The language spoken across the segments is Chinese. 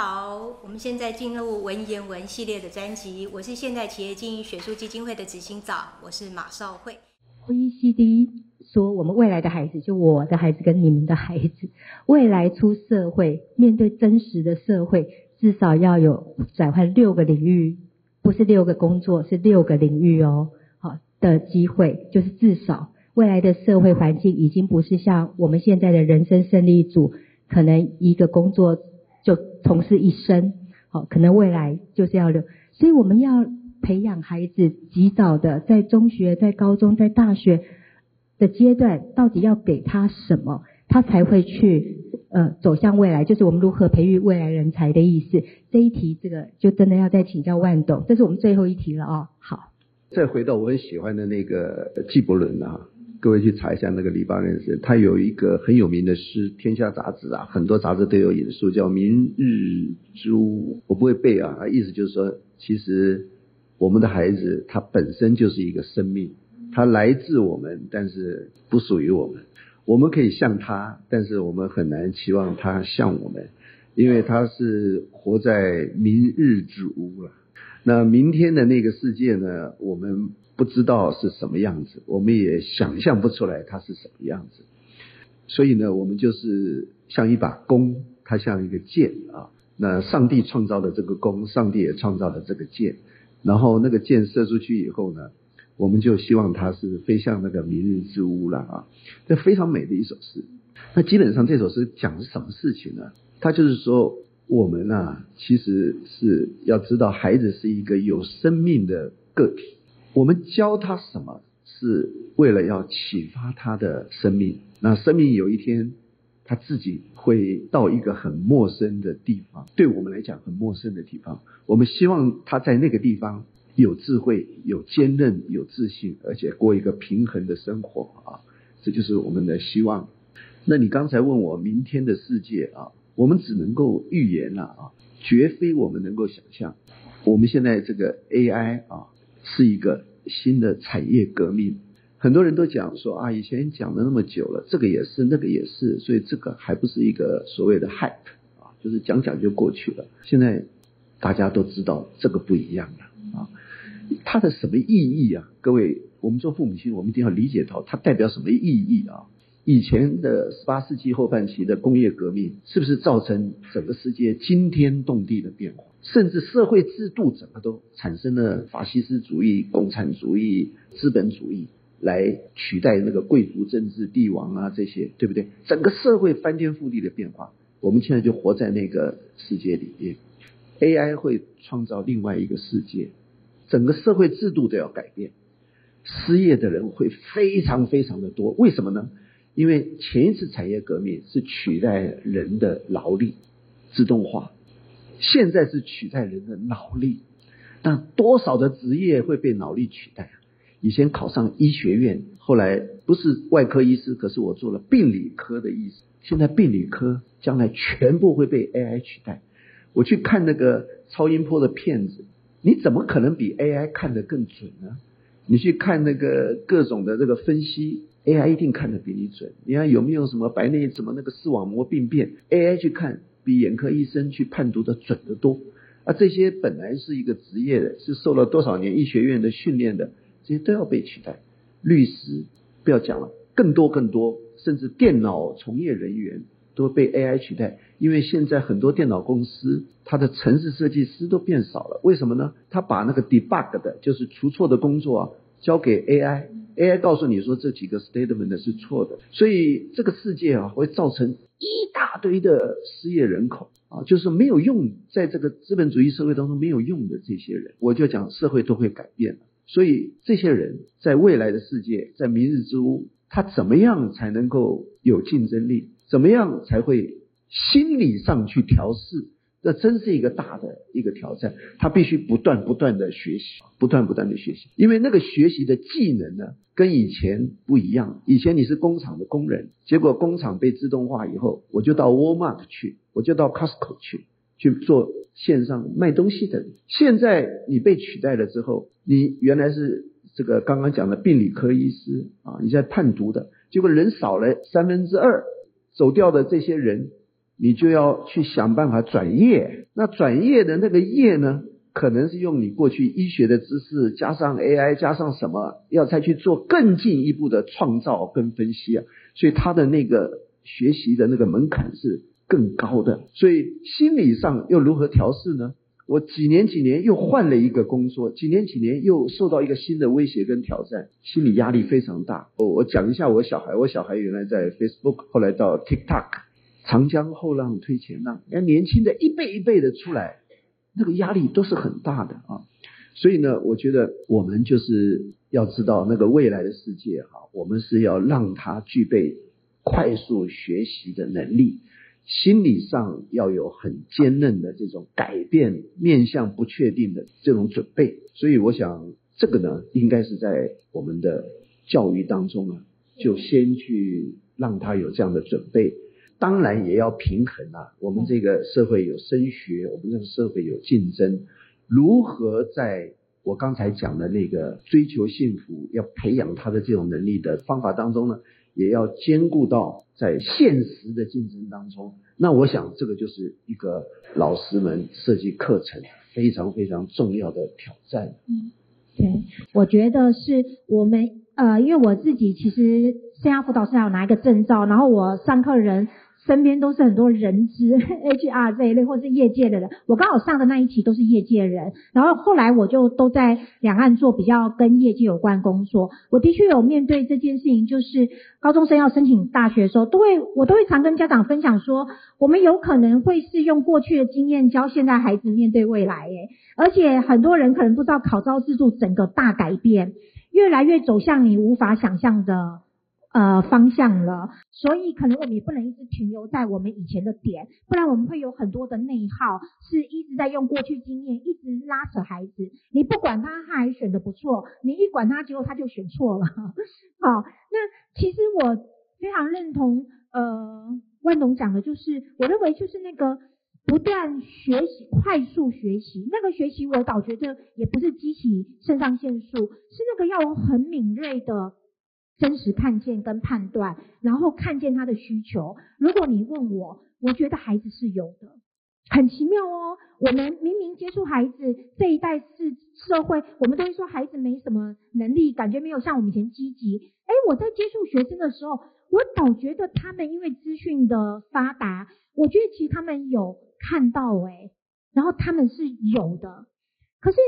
好，我们现在进入文言文系列的专辑。我是现代企业经营学术基金会的执行长，我是马少慧。OECD 说，我们未来的孩子，就我的孩子跟你们的孩子，未来出社会，面对真实的社会，至少要有转换六个领域，不是六个工作，是六个领域哦。好的机会，就是至少未来的社会环境已经不是像我们现在的人生胜利组，可能一个工作。从事一生，好，可能未来就是要留，所以我们要培养孩子及早的在中学、在高中、在大学的阶段，到底要给他什么，他才会去呃走向未来，就是我们如何培育未来人才的意思。这一题，这个就真的要再请教万董，这是我们最后一题了啊。好，再回到我很喜欢的那个纪伯伦啊。各位去查一下那个黎巴嫩诗，他有一个很有名的诗，《天下》杂志啊，很多杂志都有引述，叫《明日之屋》。我不会背啊，意思就是说，其实我们的孩子他本身就是一个生命，他来自我们，但是不属于我们。我们可以像他，但是我们很难期望他像我们，因为他是活在明日之屋了。那明天的那个世界呢？我们。不知道是什么样子，我们也想象不出来它是什么样子。所以呢，我们就是像一把弓，它像一个箭啊。那上帝创造了这个弓，上帝也创造了这个箭。然后那个箭射出去以后呢，我们就希望它是飞向那个明日之屋了啊。这非常美的一首诗。那基本上这首诗讲的是什么事情呢？它就是说，我们啊，其实是要知道，孩子是一个有生命的个体。我们教他什么，是为了要启发他的生命。那生命有一天，他自己会到一个很陌生的地方，对我们来讲很陌生的地方。我们希望他在那个地方有智慧、有坚韧、有自信，而且过一个平衡的生活啊！这就是我们的希望。那你刚才问我明天的世界啊，我们只能够预言了啊，绝非我们能够想象。我们现在这个 AI 啊。是一个新的产业革命，很多人都讲说啊，以前讲了那么久了，这个也是，那个也是，所以这个还不是一个所谓的 hype 啊，就是讲讲就过去了。现在大家都知道这个不一样了啊，它的什么意义啊？各位，我们做父母亲，我们一定要理解到它代表什么意义啊？以前的十八世纪后半期的工业革命，是不是造成整个世界惊天动地的变化？甚至社会制度整个都产生了法西斯主义、共产主义、资本主义来取代那个贵族政治、帝王啊这些，对不对？整个社会翻天覆地的变化，我们现在就活在那个世界里面。AI 会创造另外一个世界，整个社会制度都要改变，失业的人会非常非常的多。为什么呢？因为前一次产业革命是取代人的劳力，自动化，现在是取代人的脑力。那多少的职业会被脑力取代？以前考上医学院，后来不是外科医师，可是我做了病理科的医师。现在病理科将来全部会被 AI 取代。我去看那个超音波的片子，你怎么可能比 AI 看得更准呢？你去看那个各种的这个分析。AI 一定看得比你准。你看有没有什么白内什么那个视网膜病变，AI 去看比眼科医生去判读的准得多。啊，这些本来是一个职业的，是受了多少年医学院的训练的，这些都要被取代。律师不要讲了，更多更多，甚至电脑从业人员都被 AI 取代。因为现在很多电脑公司，它的城市设计师都变少了。为什么呢？他把那个 debug 的，就是除错的工作啊，交给 AI。AI 告诉你说这几个 statement 是错的，所以这个世界啊会造成一大堆的失业人口啊，就是没有用，在这个资本主义社会当中没有用的这些人，我就讲社会都会改变。所以这些人在未来的世界，在明日之屋，他怎么样才能够有竞争力？怎么样才会心理上去调试？这真是一个大的一个挑战，他必须不断不断的学习，不断不断的学习，因为那个学习的技能呢，跟以前不一样。以前你是工厂的工人，结果工厂被自动化以后，我就到 Walmart 去，我就到 Costco 去去做线上卖东西的。现在你被取代了之后，你原来是这个刚刚讲的病理科医师啊，你在判读的，结果人少了三分之二，走掉的这些人。你就要去想办法转业。那转业的那个业呢，可能是用你过去医学的知识，加上 AI，加上什么，要再去做更进一步的创造跟分析啊。所以他的那个学习的那个门槛是更高的。所以心理上又如何调试呢？我几年几年又换了一个工作，几年几年又受到一个新的威胁跟挑战，心理压力非常大。我我讲一下我小孩，我小孩原来在 Facebook，后来到 TikTok，长江后浪推前浪，那年轻的一辈一辈的出来，那个压力都是很大的啊。所以呢，我觉得我们就是要知道那个未来的世界哈，我们是要让他具备快速学习的能力。心理上要有很坚韧的这种改变面向不确定的这种准备，所以我想这个呢，应该是在我们的教育当中啊，就先去让他有这样的准备。当然也要平衡啊，我们这个社会有升学，我们这个社会有竞争，如何在我刚才讲的那个追求幸福、要培养他的这种能力的方法当中呢？也要兼顾到在现实的竞争当中，那我想这个就是一个老师们设计课程非常非常重要的挑战。嗯，对，我觉得是我们呃，因为我自己其实生涯辅导师要拿一个证照，然后我上课人。身边都是很多人资 HR 这一类，或是业界的人。我刚好上的那一期都是业界人，然后后来我就都在两岸做比较跟业界有关工作。我的确有面对这件事情，就是高中生要申请大学的时候，都会我都会常跟家长分享说，我们有可能会是用过去的经验教现在孩子面对未来，诶，而且很多人可能不知道考招制度整个大改变，越来越走向你无法想象的。呃，方向了，所以可能我们也不能一直停留在我们以前的点，不然我们会有很多的内耗，是一直在用过去经验一直拉扯孩子。你不管他，他还选的不错；你一管他，结果他就选错了。好，那其实我非常认同呃万董讲的，就是我认为就是那个不断学习、快速学习，那个学习我倒觉得也不是激起肾上腺素，是那个要有很敏锐的。真实看见跟判断，然后看见他的需求。如果你问我，我觉得孩子是有的，很奇妙哦。我们明明接触孩子这一代是社会，我们都会说孩子没什么能力，感觉没有像我们以前积极。哎，我在接触学生的时候，我倒觉得他们因为资讯的发达，我觉得其实他们有看到哎，然后他们是有的，可是。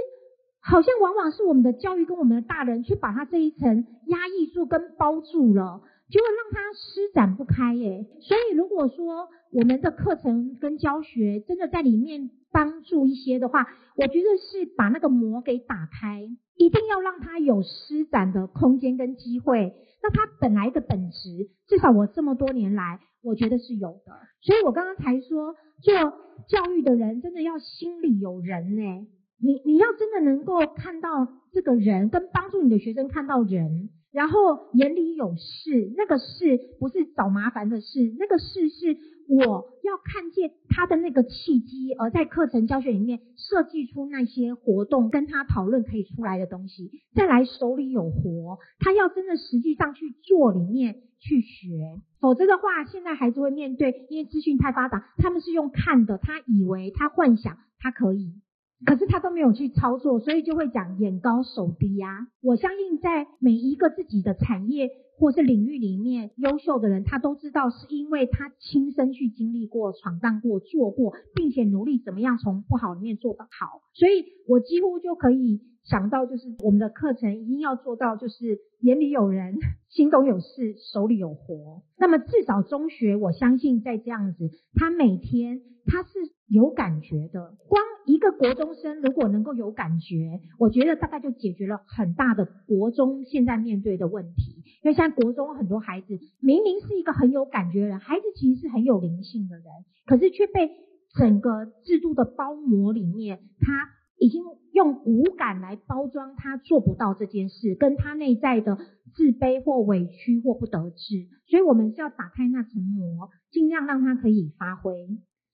好像往往是我们的教育跟我们的大人去把他这一层压抑住跟包住了，就会让他施展不开耶。所以如果说我们的课程跟教学真的在里面帮助一些的话，我觉得是把那个膜给打开，一定要让他有施展的空间跟机会。那他本来的本质，至少我这么多年来，我觉得是有的。所以我刚刚才说，做教育的人真的要心里有人呢。你你要真的能够看到这个人，跟帮助你的学生看到人，然后眼里有事，那个事不是找麻烦的事，那个事是我要看见他的那个契机，而在课程教学里面设计出那些活动，跟他讨论可以出来的东西，再来手里有活，他要真的实际上去做里面去学，否则的话，现在孩子会面对，因为资讯太发达，他们是用看的，他以为他幻想他可以。可是他都没有去操作，所以就会讲眼高手低呀。我相信在每一个自己的产业或是领域里面，优秀的人他都知道，是因为他亲身去经历过、闯荡过、做过，并且努力怎么样从不好里面做得好。所以我几乎就可以想到，就是我们的课程一定要做到，就是眼里有人，心中有事，手里有活。那么至少中学，我相信在这样子，他每天他是有感觉的，光。一个国中生如果能够有感觉，我觉得大概就解决了很大的国中现在面对的问题。因为现在国中很多孩子明明是一个很有感觉的人，孩子其实是很有灵性的人，可是却被整个制度的包膜里面，他已经用五感来包装他做不到这件事，跟他内在的自卑或委屈或不得志。所以我们是要打开那层膜，尽量让他可以发挥。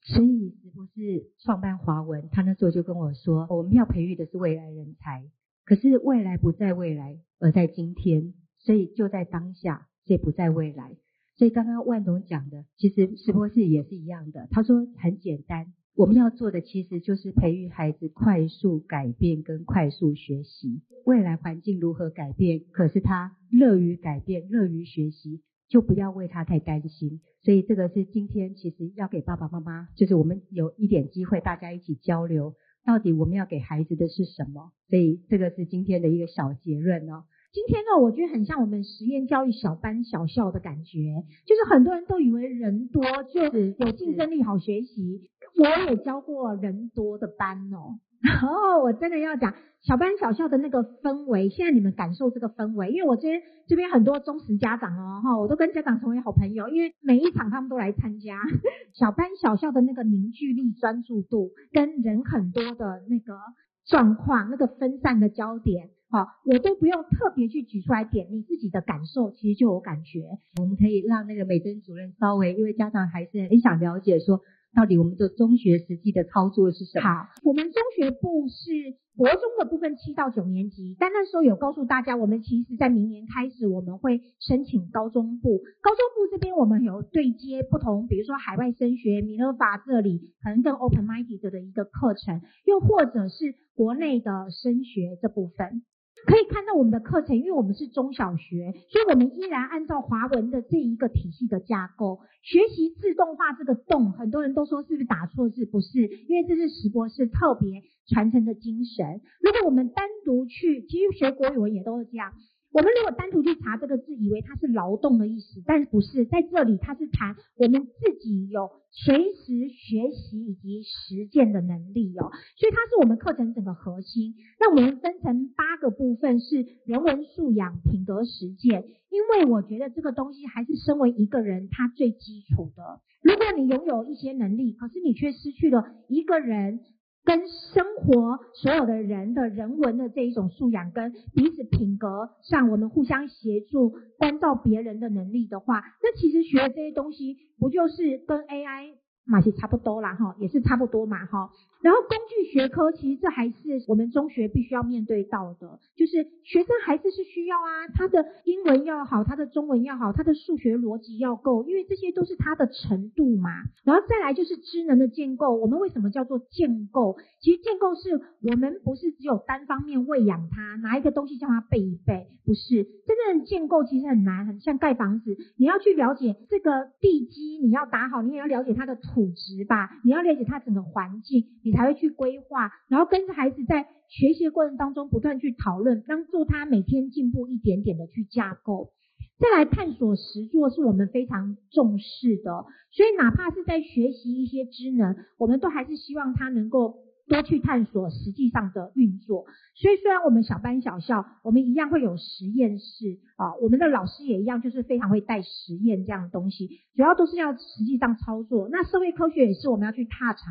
所以，是不是创办华文？他那时候就跟我说，我们要培育的是未来人才。可是未来不在未来，而在今天，所以就在当下，这不在未来。所以刚刚万总讲的，其实石博士也是一样的。他说很简单，我们要做的其实就是培育孩子快速改变跟快速学习。未来环境如何改变，可是他乐于改变，乐于学习，就不要为他太担心。所以这个是今天其实要给爸爸妈妈，就是我们有一点机会，大家一起交流，到底我们要给孩子的是什么？所以这个是今天的一个小结论哦。今天呢，我觉得很像我们实验教育小班小校的感觉，就是很多人都以为人多就是有竞争力、好学习。我也教过人多的班哦，然后我真的要讲小班小校的那个氛围，现在你们感受这个氛围，因为我这边这边很多忠实家长哦，哈，我都跟家长成为好朋友，因为每一场他们都来参加。小班小校的那个凝聚力、专注度，跟人很多的那个状况，那个分散的焦点。好，我都不用特别去举出来点，你自己的感受其实就有感觉。我们可以让那个美珍主任稍微，因为家长还是很想了解，说到底我们的中学实际的操作是什么？好，我们中学部是国中的部分七到九年级，但那时候有告诉大家，我们其实在明年开始我们会申请高中部。高中部这边我们有对接不同，比如说海外升学、米勒法这里可能更 open minded 的一个课程，又或者是国内的升学这部分。可以看到我们的课程，因为我们是中小学，所以我们依然按照华文的这一个体系的架构学习自动化。这个“动”，很多人都说是不是打错字？不是，因为这是石博士特别传承的精神。如果我们单独去，其实学国语文也都是这样。我们如果单独去查这个字，以为它是劳动的意思，但是不是，在这里它是谈我们自己有随时学习以及实践的能力哦，所以它是我们课程整个核心。那我们分成八个部分，是人文素养、品格实践。因为我觉得这个东西还是身为一个人他最基础的。如果你拥有一些能力，可是你却失去了一个人。跟生活所有的人的人文的这一种素养，跟彼此品格上，我们互相协助、关照别人的能力的话，那其实学这些东西，不就是跟 AI？嘛是差不多啦，哈，也是差不多嘛，哈。然后工具学科其实这还是我们中学必须要面对到的，就是学生还是是需要啊，他的英文要好，他的中文要好，他的数学逻辑要够，因为这些都是他的程度嘛。然后再来就是知能的建构，我们为什么叫做建构？其实建构是我们不是只有单方面喂养他，拿一个东西叫他背一背，不是真正的建构其实很难，很像盖房子，你要去了解这个地基，你要打好，你也要了解它的土。组织吧，你要了解他整个环境，你才会去规划，然后跟着孩子在学习的过程当中不断去讨论，帮助他每天进步一点点的去架构。再来探索实作是我们非常重视的，所以哪怕是在学习一些知能，我们都还是希望他能够。多去探索实际上的运作，所以虽然我们小班小校，我们一样会有实验室啊，我们的老师也一样，就是非常会带实验这样的东西，主要都是要实际上操作。那社会科学也是我们要去踏查，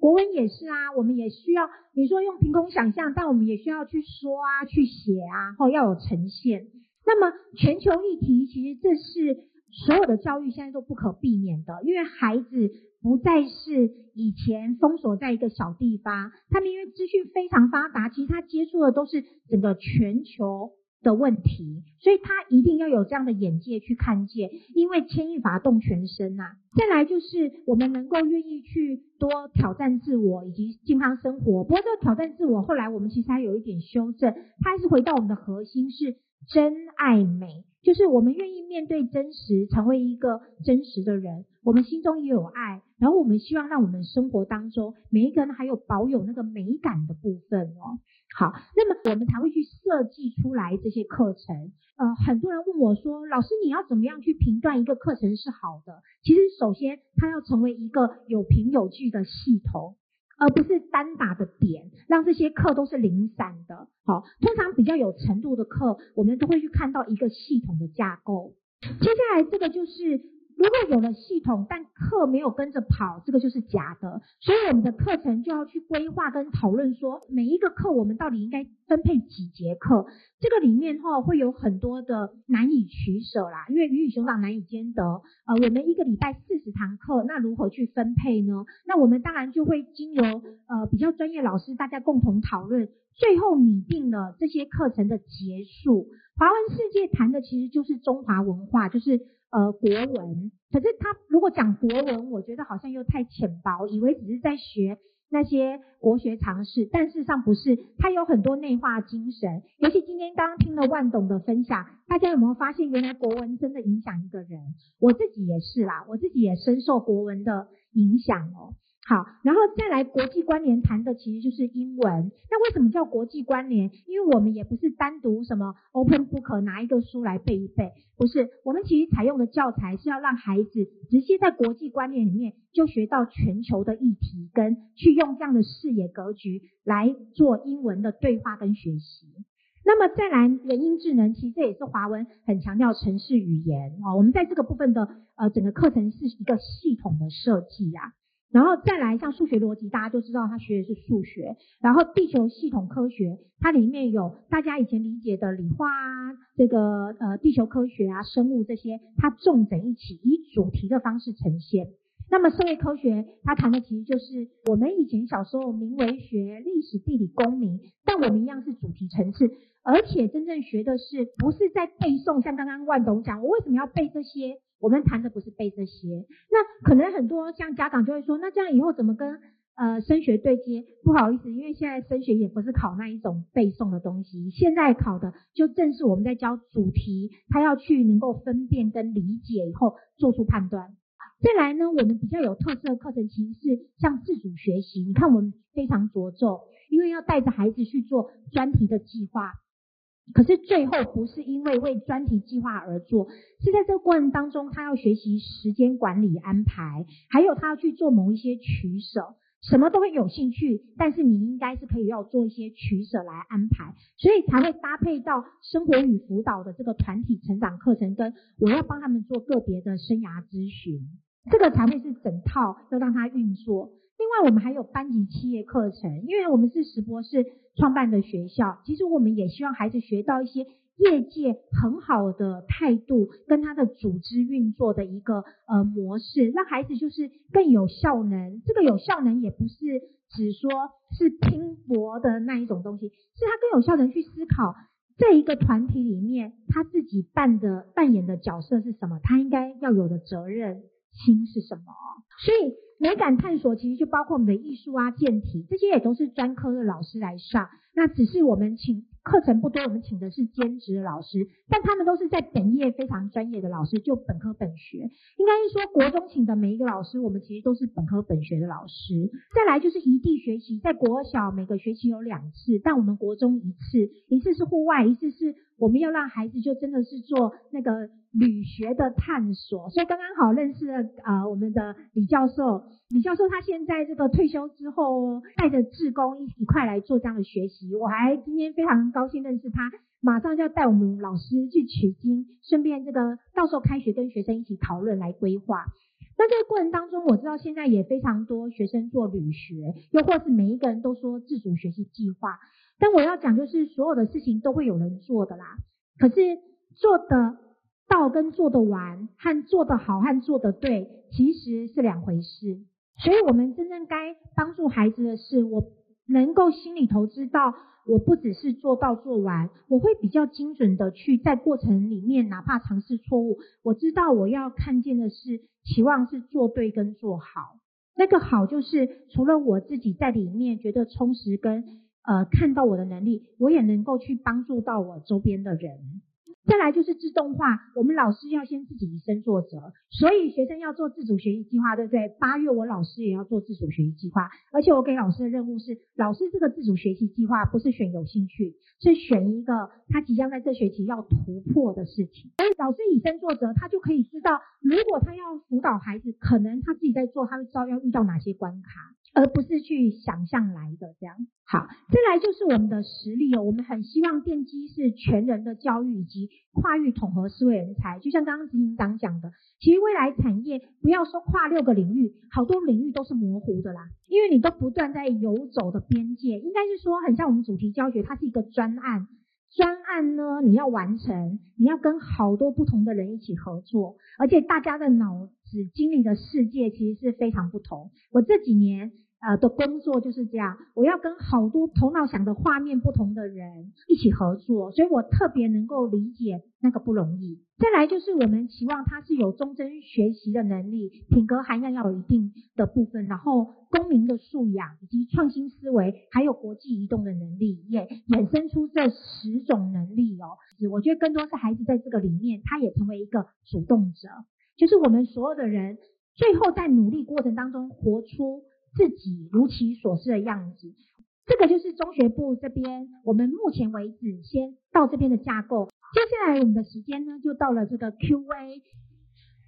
国文也是啊，我们也需要你说用凭空想象，但我们也需要去说啊，去写啊，或要有呈现。那么全球议题，其实这是所有的教育现在都不可避免的，因为孩子。不再是以前封锁在一个小地方，他们因为资讯非常发达，其实他接触的都是整个全球的问题，所以他一定要有这样的眼界去看见，因为牵一发动全身呐。再来就是我们能够愿意去多挑战自我以及健康生活。不过这个挑战自我，后来我们其实还有一点修正，它还是回到我们的核心是真爱美。就是我们愿意面对真实，成为一个真实的人。我们心中也有爱，然后我们希望让我们生活当中每一个人还有保有那个美感的部分哦。好，那么我们才会去设计出来这些课程。呃，很多人问我说，老师你要怎么样去评断一个课程是好的？其实首先它要成为一个有凭有据的系统。而不是单打的点，让这些课都是零散的。好，通常比较有程度的课，我们都会去看到一个系统的架构。接下来这个就是，如果有了系统，但课没有跟着跑，这个就是假的。所以我们的课程就要去规划跟讨论，说每一个课我们到底应该分配几节课，这个里面哈会有很多的难以取舍啦，因为鱼与熊掌难以兼得。呃，我们一个礼拜四十堂课，那如何去分配呢？那我们当然就会经由呃比较专业老师大家共同讨论，最后拟定了这些课程的结束。华文世界谈的其实就是中华文化，就是呃国文。可是他如果讲国文，我觉得好像又太浅薄，以为只是在学。那些国学常识，但事实上不是，它有很多内化精神。尤其今天刚刚听了万董的分享，大家有没有发现，原来国文真的影响一个人？我自己也是啦，我自己也深受国文的影响哦。好，然后再来国际关联谈的其实就是英文。那为什么叫国际关联？因为我们也不是单独什么 open book 拿一个书来背一背，不是。我们其实采用的教材是要让孩子直接在国际观念里面就学到全球的议题，跟去用这样的视野格局来做英文的对话跟学习。那么再来人工智能，其实这也是华文很强调城市语言哦。我们在这个部分的呃整个课程是一个系统的设计呀。然后再来像数学逻辑，大家就知道他学的是数学。然后地球系统科学，它里面有大家以前理解的理化啊，这个呃地球科学啊、生物这些，它重整一起，以主题的方式呈现。那么社会科学，它谈的其实就是我们以前小时候名为学历史、地理、公民，但我们一样是主题层次，而且真正学的是不是在背诵，像刚刚万董讲，我为什么要背这些？我们谈的不是背这些，那可能很多像家长就会说，那这样以后怎么跟呃升学对接？不好意思，因为现在升学也不是考那一种背诵的东西，现在考的就正是我们在教主题，他要去能够分辨跟理解以后做出判断。再来呢，我们比较有特色的课程其实是像自主学习，你看我们非常着重，因为要带着孩子去做专题的计划。可是最后不是因为为专题计划而做，是在这个过程当中，他要学习时间管理安排，还有他要去做某一些取舍，什么都会有兴趣，但是你应该是可以要做一些取舍来安排，所以才会搭配到生活与辅导的这个团体成长课程，跟我要帮他们做个别的生涯咨询，这个才会是整套要让他运作。另外，我们还有班级企业课程，因为我们是石博士创办的学校，其实我们也希望孩子学到一些业界很好的态度，跟他的组织运作的一个呃模式，让孩子就是更有效能。这个有效能也不是只说是拼搏的那一种东西，是他更有效能去思考这一个团体里面他自己扮的扮演的角色是什么，他应该要有的责任心是什么，所以。美感探索其实就包括我们的艺术啊、健体，这些也都是专科的老师来上。那只是我们请课程不多，我们请的是兼职的老师，但他们都是在本业非常专业的老师，就本科本学。应该是说国中请的每一个老师，我们其实都是本科本学的老师。再来就是异地学习，在国小每个学期有两次，但我们国中一次，一次是户外，一次是我们要让孩子就真的是做那个。旅学的探索，所以刚刚好认识了啊，我们的李教授。李教授他现在这个退休之后，带着志工一一块来做这样的学习。我还今天非常高兴认识他，马上就要带我们老师去取经，顺便这个到时候开学跟学生一起讨论来规划。那这个过程当中，我知道现在也非常多学生做旅学，又或是每一个人都说自主学习计划。但我要讲就是所有的事情都会有人做的啦，可是做的。到跟做得完和做得好和做得对其实是两回事，所以我们真正该帮助孩子的是，我能够心里头知道，我不只是做到做完，我会比较精准的去在过程里面，哪怕尝试错误，我知道我要看见的是，期望是做对跟做好，那个好就是除了我自己在里面觉得充实跟呃看到我的能力，我也能够去帮助到我周边的人。再来就是自动化，我们老师要先自己以身作则，所以学生要做自主学习计划，对不对？八月我老师也要做自主学习计划，而且我给老师的任务是，老师这个自主学习计划不是选有兴趣，是选一个他即将在这学期要突破的事情。所以老师以身作则，他就可以知道，如果他要辅导孩子，可能他自己在做，他会知道要遇到哪些关卡。而不是去想象来的这样。好，再来就是我们的实力哦，我们很希望电机是全人的教育以及跨域统合思维人才。就像刚刚执行长讲的，其实未来产业不要说跨六个领域，好多领域都是模糊的啦，因为你都不断在游走的边界。应该是说，很像我们主题教学，它是一个专案。专案呢，你要完成，你要跟好多不同的人一起合作，而且大家的脑子经历的世界其实是非常不同。我这几年。呃的工作就是这样，我要跟好多头脑想的画面不同的人一起合作，所以我特别能够理解那个不容易。再来就是我们期望他是有终身学习的能力，品格涵养要有一定的部分，然后公民的素养以及创新思维，还有国际移动的能力，也衍生出这十种能力哦。我觉得更多是孩子在这个里面，他也成为一个主动者，就是我们所有的人最后在努力过程当中活出。自己如其所示的样子，这个就是中学部这边我们目前为止先到这边的架构。接下来我们的时间呢，就到了这个 Q&A，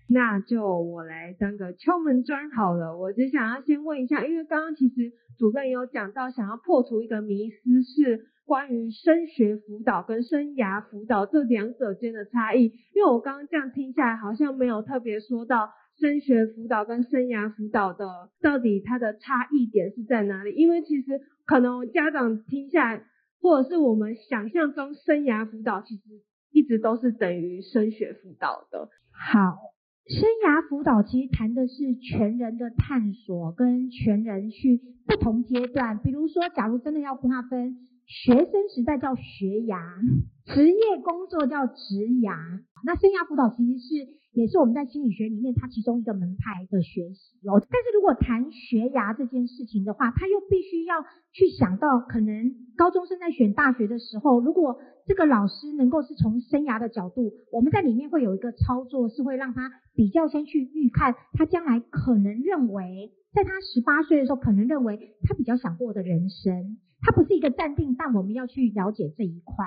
那就我来当个敲门砖好了。我只想要先问一下，因为刚刚其实主任有讲到，想要破除一个迷思，是关于升学辅导跟生涯辅导这两者间的差异。因为我刚刚这样听下来，好像没有特别说到。升学辅导跟生涯辅导的到底它的差异点是在哪里？因为其实可能家长听下来，或者是我们想象中生涯辅导其实一直都是等于升学辅导的。好，生涯辅导其实谈的是全人的探索跟全人去不同阶段，比如说假如真的要划分，学生时代叫学涯，职业工作叫职涯，那生涯辅导其实是。也是我们在心理学里面，它其中一个门派的学习哦。但是如果谈学涯这件事情的话，他又必须要去想到，可能高中生在选大学的时候，如果这个老师能够是从生涯的角度，我们在里面会有一个操作，是会让他比较先去预看他将来可能认为，在他十八岁的时候，可能认为他比较想过的人生，他不是一个暂定，但我们要去了解这一块。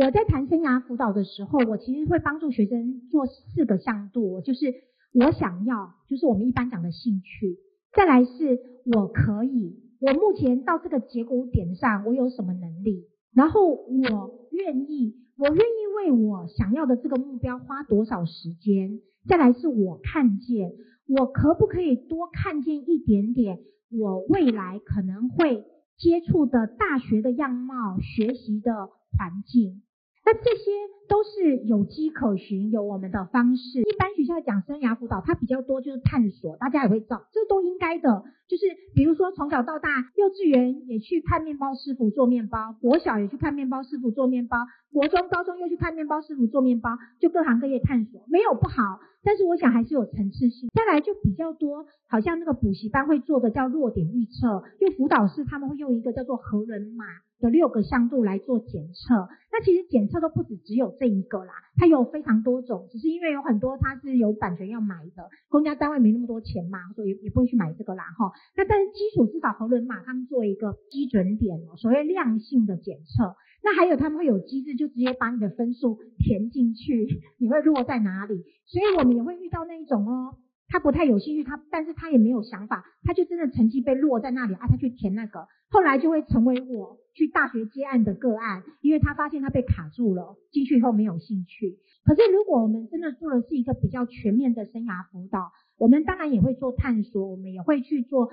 我在谈生涯辅导的时候，我其实会帮助学生做四个向度，就是我想要，就是我们一般讲的兴趣；再来是我可以，我目前到这个结果点上，我有什么能力；然后我愿意，我愿意为我想要的这个目标花多少时间；再来是我看见，我可不可以多看见一点点我未来可能会接触的大学的样貌、学习的环境。那这些都是有迹可循，有我们的方式。一般学校讲生涯辅导，它比较多就是探索，大家也会找，这都应该的。就是比如说从小到大，幼稚园也去看面包师傅做面包，国小也去看面包师傅做面包，国中、高中又去看面包师傅做面包，就各行各业探索，没有不好。但是我想还是有层次性。再来就比较多，好像那个补习班会做的叫弱点预测，用辅导师他们会用一个叫做核人码。的六个向度来做检测，那其实检测都不止只有这一个啦，它有非常多种，只是因为有很多它是有版权要买的，公家单位没那么多钱嘛，所以也不会去买这个啦哈。那但是基础至少核轮码他们做一个基准点哦，所谓量性的检测，那还有他们会有机制，就直接把你的分数填进去，你会落在哪里？所以我们也会遇到那一种哦。他不太有兴趣，他但是他也没有想法，他就真的成绩被落在那里啊，他去填那个，后来就会成为我去大学接案的个案，因为他发现他被卡住了，进去以后没有兴趣。可是如果我们真的做的是一个比较全面的生涯辅导，我们当然也会做探索，我们也会去做。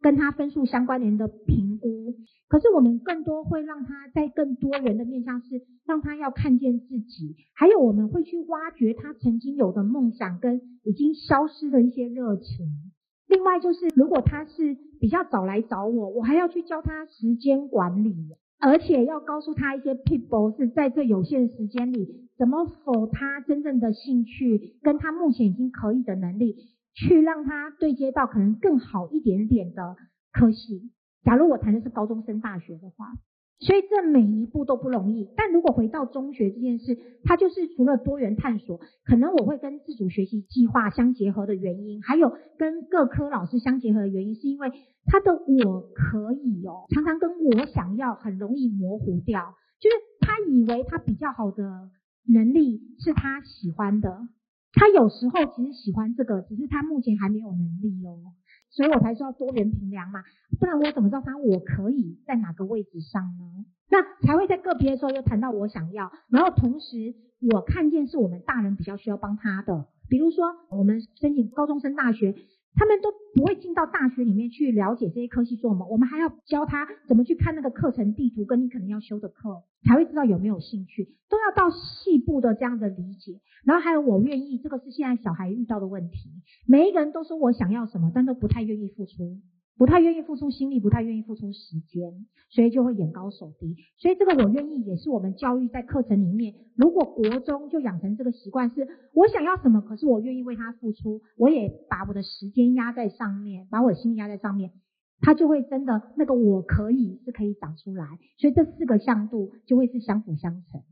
跟他分数相关联的评可是我们更多会让他在更多人的面向是让他要看见自己，还有我们会去挖掘他曾经有的梦想跟已经消失的一些热情。另外就是如果他是比较早来找我，我还要去教他时间管理，而且要告诉他一些 people 是在这有限的时间里怎么否他真正的兴趣跟他目前已经可以的能力。去让他对接到可能更好一点点的科系。假如我谈的是高中升大学的话，所以这每一步都不容易。但如果回到中学这件事，它就是除了多元探索，可能我会跟自主学习计划相结合的原因，还有跟各科老师相结合的原因，是因为他的我可以哦，常常跟我想要很容易模糊掉，就是他以为他比较好的能力是他喜欢的。他有时候其实喜欢这个，只是他目前还没有能力哦。所以我才说要多元评量嘛，不然我怎么知道他我可以在哪个位置上呢？那才会在个别的时候又谈到我想要，然后同时我看见是我们大人比较需要帮他的，比如说我们申请高中生大学。他们都不会进到大学里面去了解这些科系做什么，我们还要教他怎么去看那个课程地图，跟你可能要修的课，才会知道有没有兴趣，都要到细部的这样的理解。然后还有我愿意，这个是现在小孩遇到的问题，每一个人都说我想要什么，但都不太愿意付出。不太愿意付出心力，不太愿意付出时间，所以就会眼高手低。所以这个我愿意也是我们教育在课程里面，如果国中就养成这个习惯，是我想要什么，可是我愿意为他付出，我也把我的时间压在上面，把我的心力压在上面，他就会真的那个我可以是可以长出来。所以这四个向度就会是相辅相成。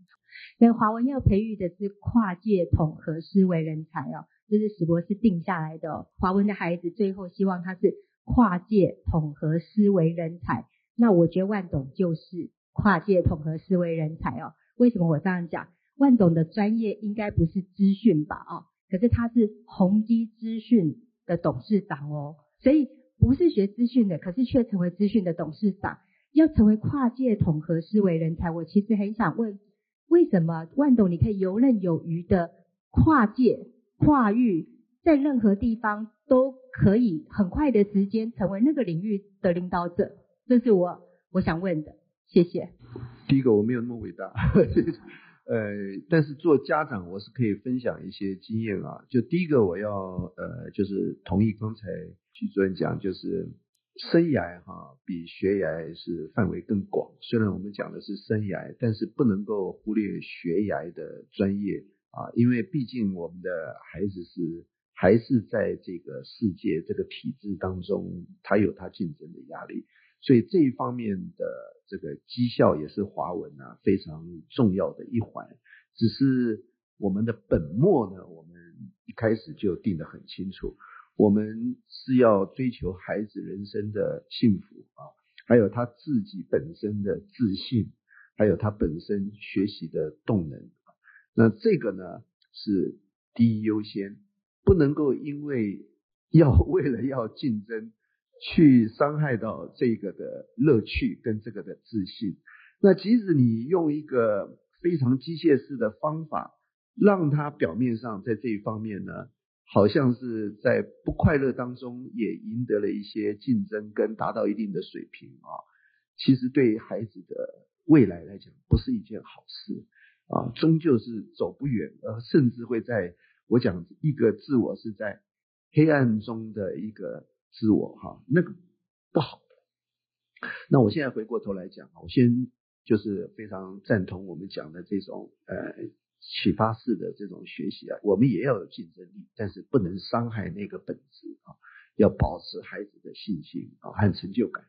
所以华文要培育的是跨界统合思维人才哦，这是史博士定下来的。华文的孩子最后希望他是。跨界统合思维人才，那我觉得万董就是跨界统合思维人才哦。为什么我这样讲？万董的专业应该不是资讯吧？哦，可是他是宏基资讯的董事长哦，所以不是学资讯的，可是却成为资讯的董事长。要成为跨界统合思维人才，我其实很想问，为什么万董你可以游刃有余的跨界跨域，在任何地方都？可以很快的时间成为那个领域的领导者，这是我我想问的。谢谢。第一个我没有那么伟大，呃，但是做家长我是可以分享一些经验啊。就第一个我要呃，就是同意刚才徐主任讲，就是生涯哈比学涯是范围更广。虽然我们讲的是生涯，但是不能够忽略学涯的专业啊，因为毕竟我们的孩子是。还是在这个世界这个体制当中，他有他竞争的压力，所以这一方面的这个绩效也是华文啊非常重要的一环。只是我们的本末呢，我们一开始就定得很清楚，我们是要追求孩子人生的幸福啊，还有他自己本身的自信，还有他本身学习的动能。那这个呢是第一优先。不能够因为要为了要竞争，去伤害到这个的乐趣跟这个的自信。那即使你用一个非常机械式的方法，让他表面上在这一方面呢，好像是在不快乐当中也赢得了一些竞争跟达到一定的水平啊，其实对孩子的未来来讲不是一件好事啊，终究是走不远，呃甚至会在。我讲一个自我是在黑暗中的一个自我哈，那个不好的。那我现在回过头来讲啊，我先就是非常赞同我们讲的这种呃启发式的这种学习啊，我们也要有竞争力，但是不能伤害那个本质啊，要保持孩子的信心啊和成就感。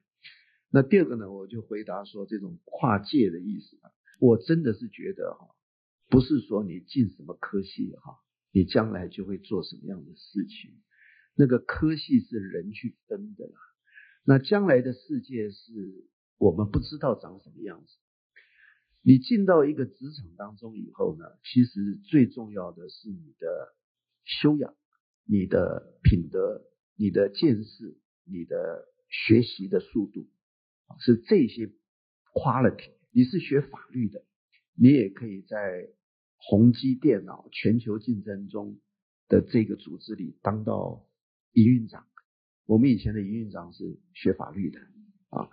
那第二个呢，我就回答说这种跨界的意思啊，我真的是觉得哈，不是说你进什么科系哈。你将来就会做什么样的事情？那个科系是人去分的啦。那将来的世界是我们不知道长什么样子。你进到一个职场当中以后呢，其实最重要的是你的修养、你的品德、你的见识、你的学习的速度，是这些 quality。你是学法律的，你也可以在。宏基电脑全球竞争中的这个组织里当到营运长，我们以前的营运长是学法律的啊。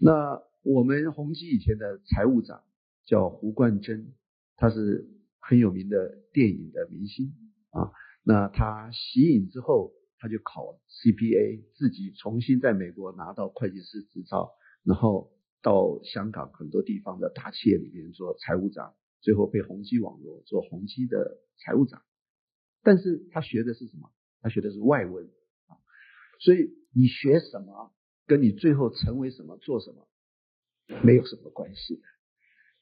那我们宏基以前的财务长叫胡冠珍，他是很有名的电影的明星啊。那他息影之后，他就考 CPA，自己重新在美国拿到会计师执照，然后到香港很多地方的大企业里面做财务长。最后被宏基网络做宏基的财务长，但是他学的是什么？他学的是外文啊，所以你学什么，跟你最后成为什么、做什么没有什么关系。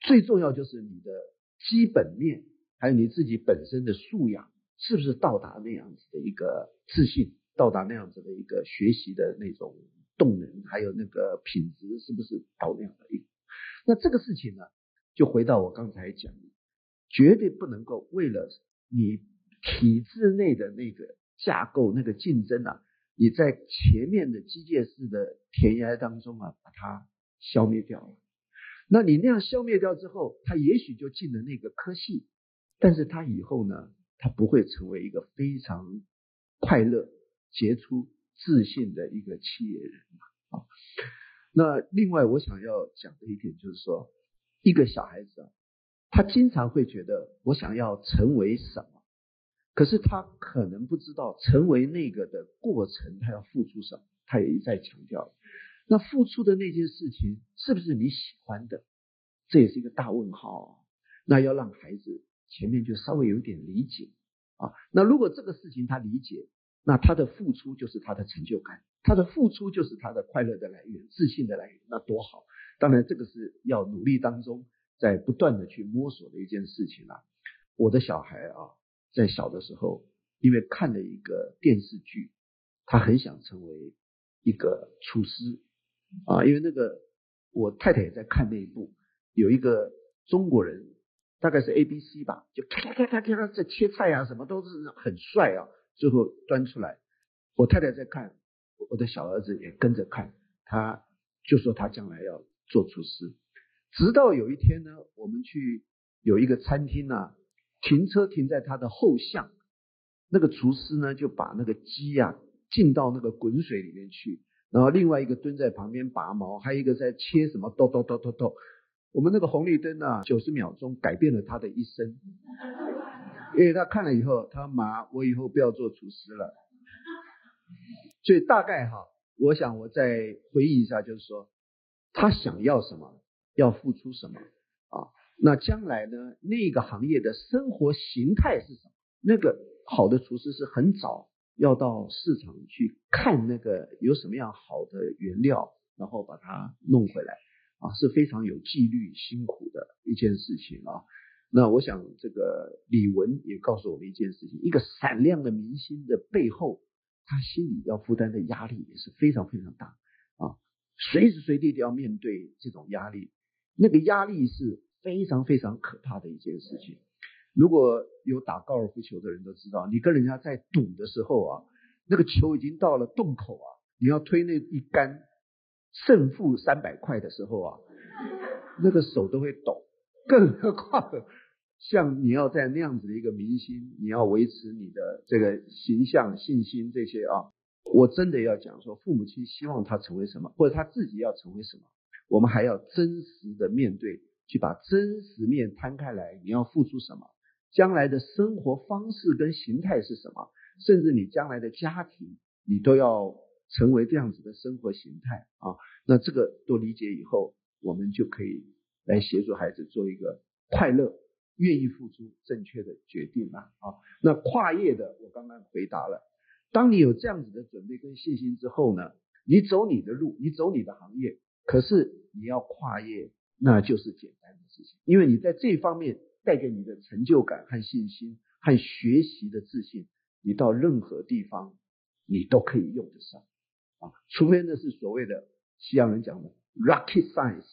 最重要就是你的基本面，还有你自己本身的素养，是不是到达那样子的一个自信，到达那样子的一个学习的那种动能，还有那个品质，是不是到那样的一？那这个事情呢？就回到我刚才讲，绝对不能够为了你体制内的那个架构、那个竞争啊，你在前面的机械式的填鸭当中啊，把它消灭掉了。那你那样消灭掉之后，他也许就进了那个科系，但是他以后呢，他不会成为一个非常快乐、杰出、自信的一个企业人啊。那另外我想要讲的一点就是说，一个小孩子啊，他经常会觉得我想要成为什么，可是他可能不知道成为那个的过程，他要付出什么。他也一再强调。那付出的那件事情是不是你喜欢的？这也是一个大问号。那要让孩子前面就稍微有点理解啊。那如果这个事情他理解，那他的付出就是他的成就感，他的付出就是他的快乐的来源、自信的来源，那多好！当然，这个是要努力当中在不断的去摸索的一件事情啊。我的小孩啊，在小的时候，因为看了一个电视剧，他很想成为一个厨师。啊，因为那个我太太也在看那一部，有一个中国人，大概是 A B C 吧，就咔咔咔咔咔在切菜啊，什么都是很帅啊，最后端出来。我太太在看，我的小儿子也跟着看，他就说他将来要做厨师。直到有一天呢，我们去有一个餐厅啊，停车停在他的后巷，那个厨师呢就把那个鸡呀进到那个滚水里面去。然后另外一个蹲在旁边拔毛，还有一个在切什么，咚咚咚咚咚。我们那个红绿灯啊，九十秒钟改变了他的一生，因为他看了以后，他妈，我以后不要做厨师了。所以大概哈，我想我再回忆一下，就是说他想要什么，要付出什么啊？那将来呢，那个行业的生活形态是什么？那个好的厨师是很早。要到市场去看那个有什么样好的原料，然后把它弄回来啊，是非常有纪律、辛苦的一件事情啊。那我想，这个李玟也告诉我们一件事情：一个闪亮的明星的背后，他心里要负担的压力也是非常非常大啊，随时随地都要面对这种压力，那个压力是非常非常可怕的一件事情。如果有打高尔夫球的人都知道，你跟人家在赌的时候啊，那个球已经到了洞口啊，你要推那一杆，胜负三百块的时候啊，那个手都会抖。更何况像你要在那样子的一个明星，你要维持你的这个形象、信心这些啊，我真的要讲说，父母亲希望他成为什么，或者他自己要成为什么，我们还要真实的面对，去把真实面摊开来，你要付出什么。将来的生活方式跟形态是什么？甚至你将来的家庭，你都要成为这样子的生活形态啊。那这个都理解以后，我们就可以来协助孩子做一个快乐、愿意付出、正确的决定了啊。那跨业的，我刚刚回答了。当你有这样子的准备跟信心之后呢，你走你的路，你走你的行业，可是你要跨业，那就是简单的事情，因为你在这方面。带给你的成就感和信心和学习的自信，你到任何地方你都可以用得上啊，除非那是所谓的西洋人讲的 rocket science，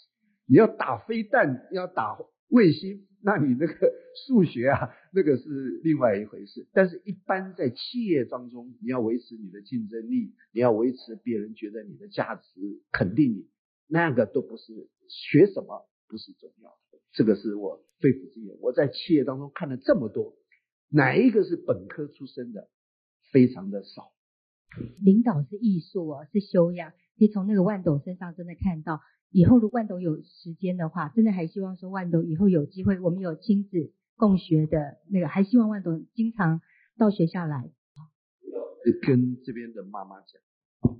你要打飞弹，要打卫星，那你那个数学啊，那个是另外一回事。但是，一般在企业当中，你要维持你的竞争力，你要维持别人觉得你的价值，肯定你，那个都不是学什么不是重要的。这个是我肺腑之言。我在企业当中看了这么多，哪一个是本科出身的？非常的少。领导是艺术哦，是修养。可以从那个万斗身上真的看到，以后如果万斗有时间的话，真的还希望说万斗以后有机会，我们有亲子共学的那个，还希望万斗经常到学校来。跟这边的妈妈讲，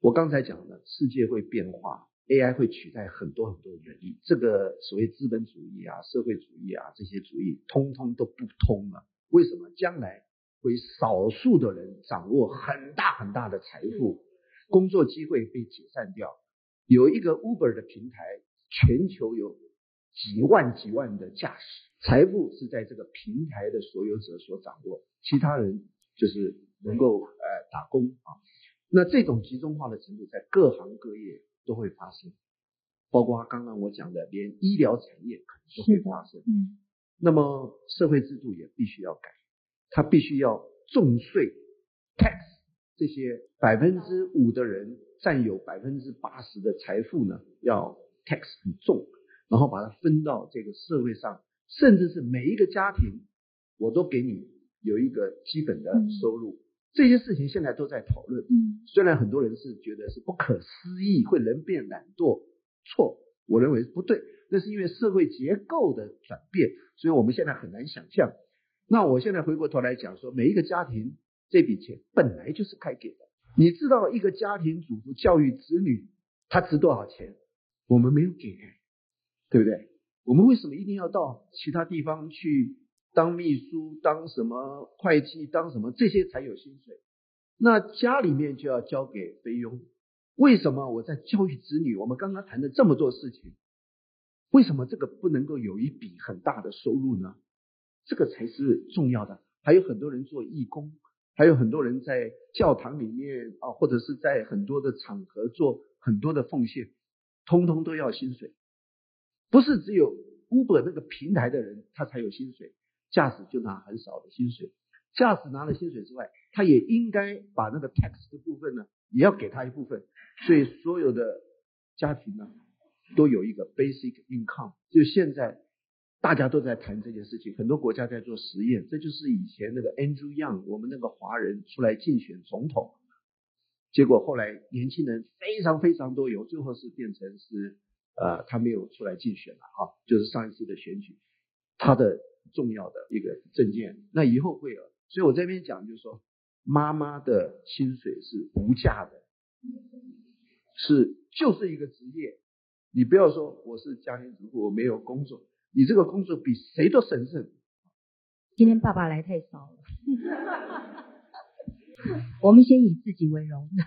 我刚才讲的，世界会变化。AI 会取代很多很多的人力，这个所谓资本主义啊、社会主义啊这些主义，通通都不通了。为什么？将来会少数的人掌握很大很大的财富，工作机会被解散掉。有一个 Uber 的平台，全球有几万几万的驾驶，财富是在这个平台的所有者所掌握，其他人就是能够呃打工啊。那这种集中化的程度，在各行各业。都会发生，包括刚刚我讲的，连医疗产业可能都会发生。嗯，那么社会制度也必须要改，它必须要重税 tax 这些百分之五的人占有百分之八十的财富呢，要 tax 很重，然后把它分到这个社会上，甚至是每一个家庭，我都给你有一个基本的收入。这些事情现在都在讨论。嗯虽然很多人是觉得是不可思议，会人变懒惰，错，我认为不对，那是因为社会结构的转变，所以我们现在很难想象。那我现在回过头来讲说，每一个家庭这笔钱本来就是该给的。你知道一个家庭主妇教育子女，他值多少钱？我们没有给，对不对？我们为什么一定要到其他地方去当秘书、当什么会计、当什么这些才有薪水？那家里面就要交给菲佣。为什么我在教育子女？我们刚刚谈的这么多事情，为什么这个不能够有一笔很大的收入呢？这个才是重要的。还有很多人做义工，还有很多人在教堂里面啊，或者是在很多的场合做很多的奉献，通通都要薪水。不是只有 Uber 那个平台的人他才有薪水，驾驶就拿很少的薪水。驾驶拿了薪水之外，他也应该把那个 tax 的部分呢，也要给他一部分。所以所有的家庭呢，都有一个 basic income。就现在大家都在谈这件事情，很多国家在做实验。这就是以前那个 Andrew Yang，我们那个华人出来竞选总统，结果后来年轻人非常非常多有，最后是变成是呃他没有出来竞选了啊，就是上一次的选举，他的重要的一个证件，那以后会有。所以我这边讲就是说，妈妈的薪水是无价的，是就是一个职业。你不要说我是家庭主妇，我没有工作，你这个工作比谁都神圣。今天爸爸来太少了，我们先以自己为荣。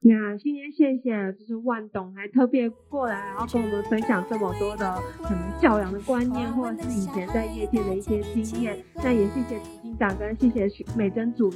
那今天谢谢，就是万董还特别过来，然后跟我们分享这么多的可能教养的观念，或者是以前在业界的一些经验。那也谢谢执行长跟谢谢许美珍主任。